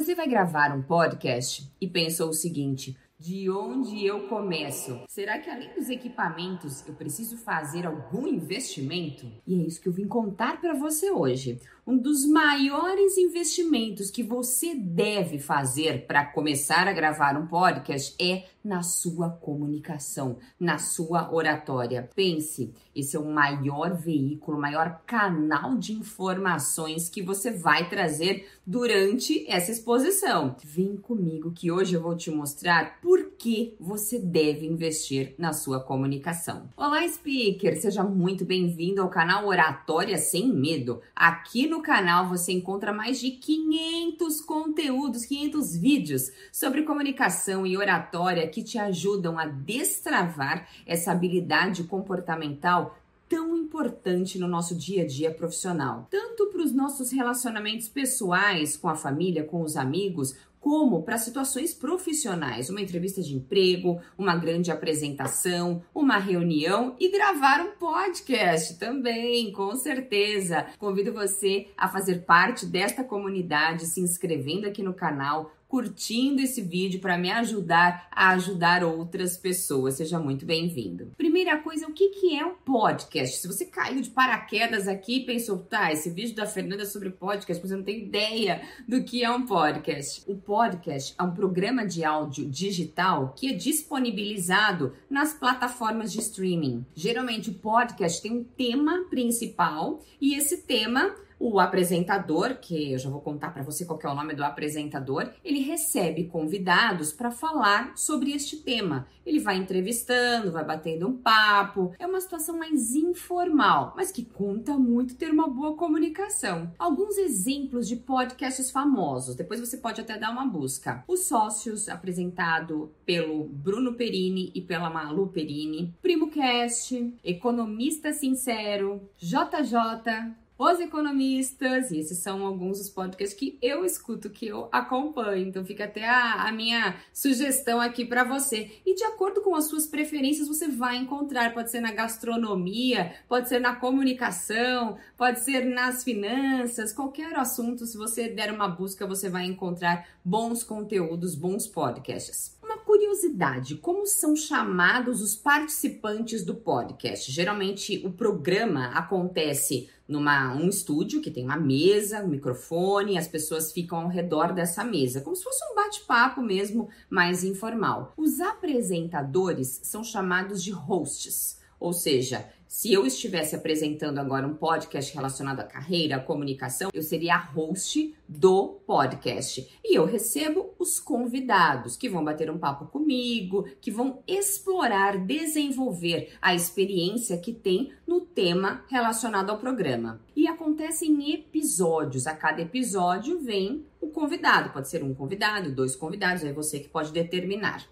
você vai gravar um podcast e pensa o seguinte: de onde eu começo? Será que além dos equipamentos eu preciso fazer algum investimento? E é isso que eu vim contar para você hoje. Um dos maiores investimentos que você deve fazer para começar a gravar um podcast é na sua comunicação, na sua oratória. Pense, esse é o maior veículo, o maior canal de informações que você vai trazer durante essa exposição. Vem comigo que hoje eu vou te mostrar por que você deve investir na sua comunicação. Olá, speaker! Seja muito bem-vindo ao canal Oratória Sem Medo. Aqui no canal você encontra mais de 500 conteúdos, 500 vídeos sobre comunicação e oratória que te ajudam a destravar essa habilidade comportamental tão importante no nosso dia a dia profissional, tanto para os nossos relacionamentos pessoais com a família, com os amigos, como para situações profissionais, uma entrevista de emprego, uma grande apresentação, uma reunião e gravar um podcast também, com certeza. Convido você a fazer parte desta comunidade, se inscrevendo aqui no canal, curtindo esse vídeo para me ajudar a ajudar outras pessoas. Seja muito bem-vindo. Primeira coisa, o que, que é um podcast? Se você caiu de paraquedas aqui e pensou, tá, esse vídeo da Fernanda é sobre podcast, você não tem ideia do que é um podcast. O podcast é um programa de áudio digital que é disponibilizado nas plataformas de streaming. Geralmente o podcast tem um tema principal e esse tema o apresentador, que eu já vou contar para você qual é o nome do apresentador, ele recebe convidados para falar sobre este tema. Ele vai entrevistando, vai batendo um papo. É uma situação mais informal, mas que conta muito ter uma boa comunicação. Alguns exemplos de podcasts famosos, depois você pode até dar uma busca. Os Sócios, apresentado pelo Bruno Perini e pela Malu Perini. Primo Cast, Economista Sincero, JJ, os Economistas, e esses são alguns dos podcasts que eu escuto, que eu acompanho. Então fica até a, a minha sugestão aqui para você. E de acordo com as suas preferências, você vai encontrar, pode ser na gastronomia, pode ser na comunicação, pode ser nas finanças, qualquer assunto, se você der uma busca, você vai encontrar bons conteúdos, bons podcasts. Curiosidade, como são chamados os participantes do podcast? Geralmente o programa acontece numa um estúdio que tem uma mesa, um microfone, as pessoas ficam ao redor dessa mesa, como se fosse um bate-papo mesmo, mais informal. Os apresentadores são chamados de hosts, ou seja, se eu estivesse apresentando agora um podcast relacionado à carreira, à comunicação, eu seria a host do podcast. E eu recebo os convidados que vão bater um papo comigo, que vão explorar, desenvolver a experiência que tem no tema relacionado ao programa. E acontece em episódios. A cada episódio vem o convidado. Pode ser um convidado, dois convidados, é você que pode determinar.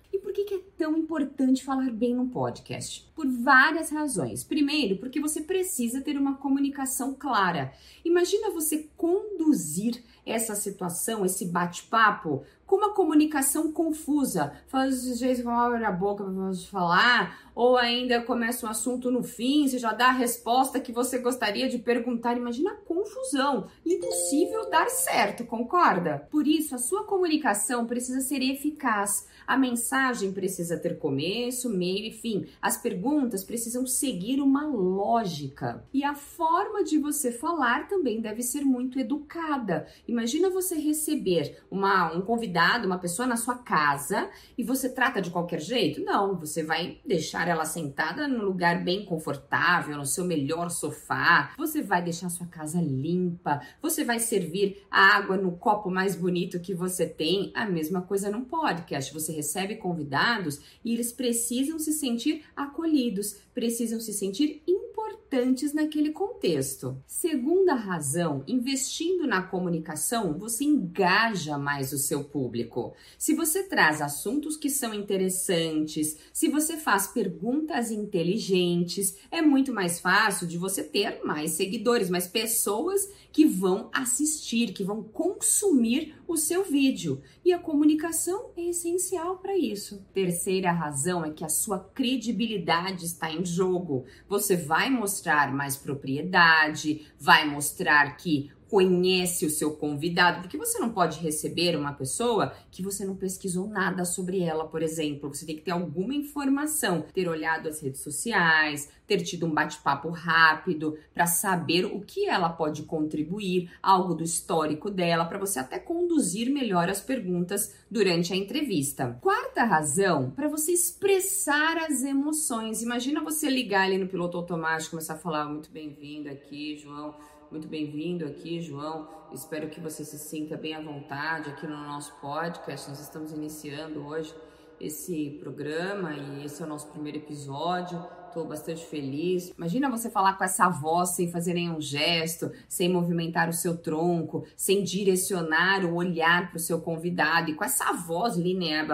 Que é tão importante falar bem no podcast? Por várias razões. Primeiro, porque você precisa ter uma comunicação clara. Imagina você conduzir essa situação, esse bate-papo, com uma comunicação confusa. Faz jeito que abre a boca para falar, ou ainda começa um assunto no fim, você já dá a resposta que você gostaria de perguntar. Imagina a confusão. Impossível dar certo, concorda? Por isso, a sua comunicação precisa ser eficaz. A mensagem precisa ter começo, meio e fim. As perguntas precisam seguir uma lógica. E a forma de você falar também deve ser muito educada. Imagina você receber uma, um convidado, uma pessoa na sua casa e você trata de qualquer jeito? Não, você vai deixar ela sentada num lugar bem confortável, no seu melhor sofá. Você vai deixar sua casa limpa. Você vai servir a água no copo mais bonito que você tem. A mesma coisa num podcast. Você recebe convidados e eles precisam se sentir acolhidos, precisam se sentir importantes naquele contexto. Segunda razão, investindo na comunicação, você engaja mais o seu público. Se você traz assuntos que são interessantes, se você faz perguntas inteligentes, é muito mais fácil de você ter mais seguidores, mais pessoas que vão assistir, que vão consumir o seu vídeo. E a comunicação é essencial para isso. Terceira razão é que a sua credibilidade está em jogo. Você vai mostrar mais propriedade, vai mostrar que conhece o seu convidado, porque você não pode receber uma pessoa que você não pesquisou nada sobre ela, por exemplo. Você tem que ter alguma informação, ter olhado as redes sociais, ter tido um bate-papo rápido para saber o que ela pode contribuir, algo do histórico dela, para você até conduzir melhor as perguntas durante a entrevista. Quarta razão, para você expressar as emoções. Imagina você ligar ali no piloto automático, começar a falar muito bem-vindo aqui, João muito bem-vindo aqui, João. Espero que você se sinta bem à vontade aqui no nosso podcast. Nós estamos iniciando hoje esse programa e esse é o nosso primeiro episódio. Estou bastante feliz. Imagina você falar com essa voz sem fazer nenhum gesto, sem movimentar o seu tronco, sem direcionar o olhar para o seu convidado e com essa voz linear,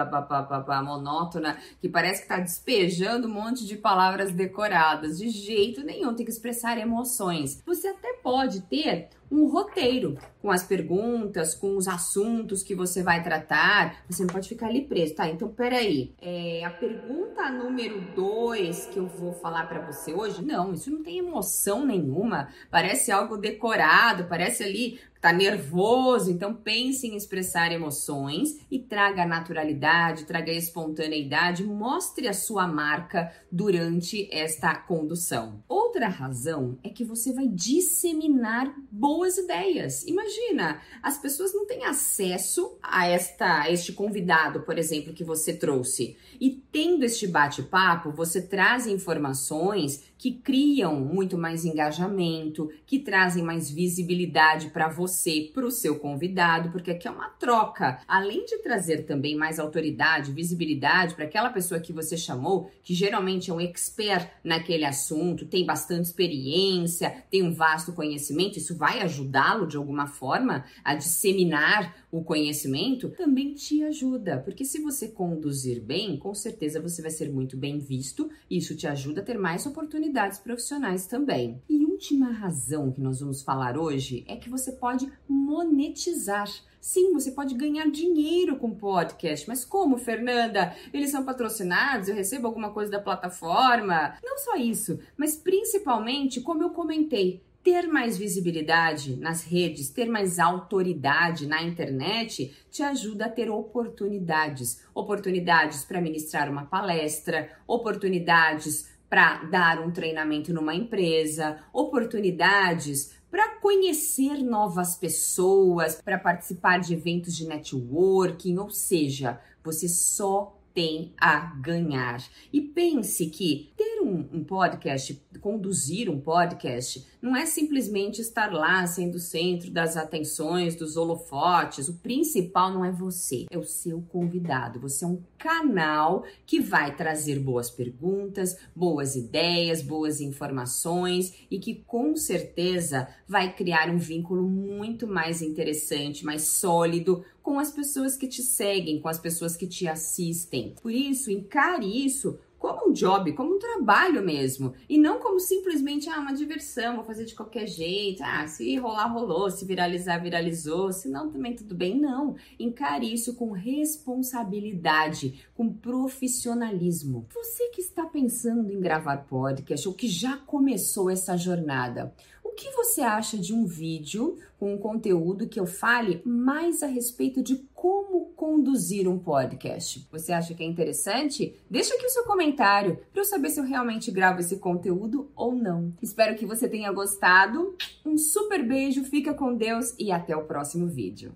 monótona, que parece que está despejando um monte de palavras decoradas. De jeito nenhum, tem que expressar emoções. Você até pode ter um roteiro com as perguntas, com os assuntos que você vai tratar. Você não pode ficar ali preso, tá? Então, peraí. É, a pergunta número dois que eu vou falar para você hoje, não, isso não tem emoção nenhuma. Parece algo decorado, parece ali tá nervoso, então pense em expressar emoções e traga naturalidade, traga espontaneidade, mostre a sua marca durante esta condução. Outra razão é que você vai disseminar boas ideias. Imagina, as pessoas não têm acesso a esta a este convidado, por exemplo, que você trouxe. E tendo este bate-papo, você traz informações que criam muito mais engajamento, que trazem mais visibilidade para você, para o seu convidado, porque aqui é uma troca. Além de trazer também mais autoridade, visibilidade para aquela pessoa que você chamou, que geralmente é um expert naquele assunto, tem bastante experiência, tem um vasto conhecimento, isso vai ajudá-lo de alguma forma a disseminar o conhecimento, também te ajuda, porque se você conduzir bem, com certeza você vai ser muito bem visto, e isso te ajuda a ter mais oportunidades profissionais também. E última razão que nós vamos falar hoje é que você pode monetizar. Sim, você pode ganhar dinheiro com podcast, mas como, Fernanda? Eles são patrocinados? Eu recebo alguma coisa da plataforma? Não só isso, mas principalmente, como eu comentei, ter mais visibilidade nas redes, ter mais autoridade na internet, te ajuda a ter oportunidades. Oportunidades para ministrar uma palestra, oportunidades para dar um treinamento numa empresa, oportunidades para conhecer novas pessoas, para participar de eventos de networking, ou seja, você só tem a ganhar. E pense que ter um, um, podcast, conduzir um podcast, não é simplesmente estar lá sendo o centro das atenções, dos holofotes. O principal não é você, é o seu convidado. Você é um canal que vai trazer boas perguntas, boas ideias, boas informações e que com certeza vai criar um vínculo muito mais interessante, mais sólido com as pessoas que te seguem, com as pessoas que te assistem. Por isso, encare isso como um job, como um trabalho mesmo, e não como simplesmente ah, uma diversão, vou fazer de qualquer jeito, ah, se rolar, rolou, se viralizar, viralizou, se não, também tudo bem. Não, encare isso com responsabilidade, com profissionalismo. Você que está pensando em gravar podcast ou que já começou essa jornada, o que você acha de um vídeo com um conteúdo que eu fale mais a respeito de como conduzir um podcast? Você acha que é interessante? Deixa aqui o seu comentário para eu saber se eu realmente gravo esse conteúdo ou não. Espero que você tenha gostado. Um super beijo, fica com Deus e até o próximo vídeo.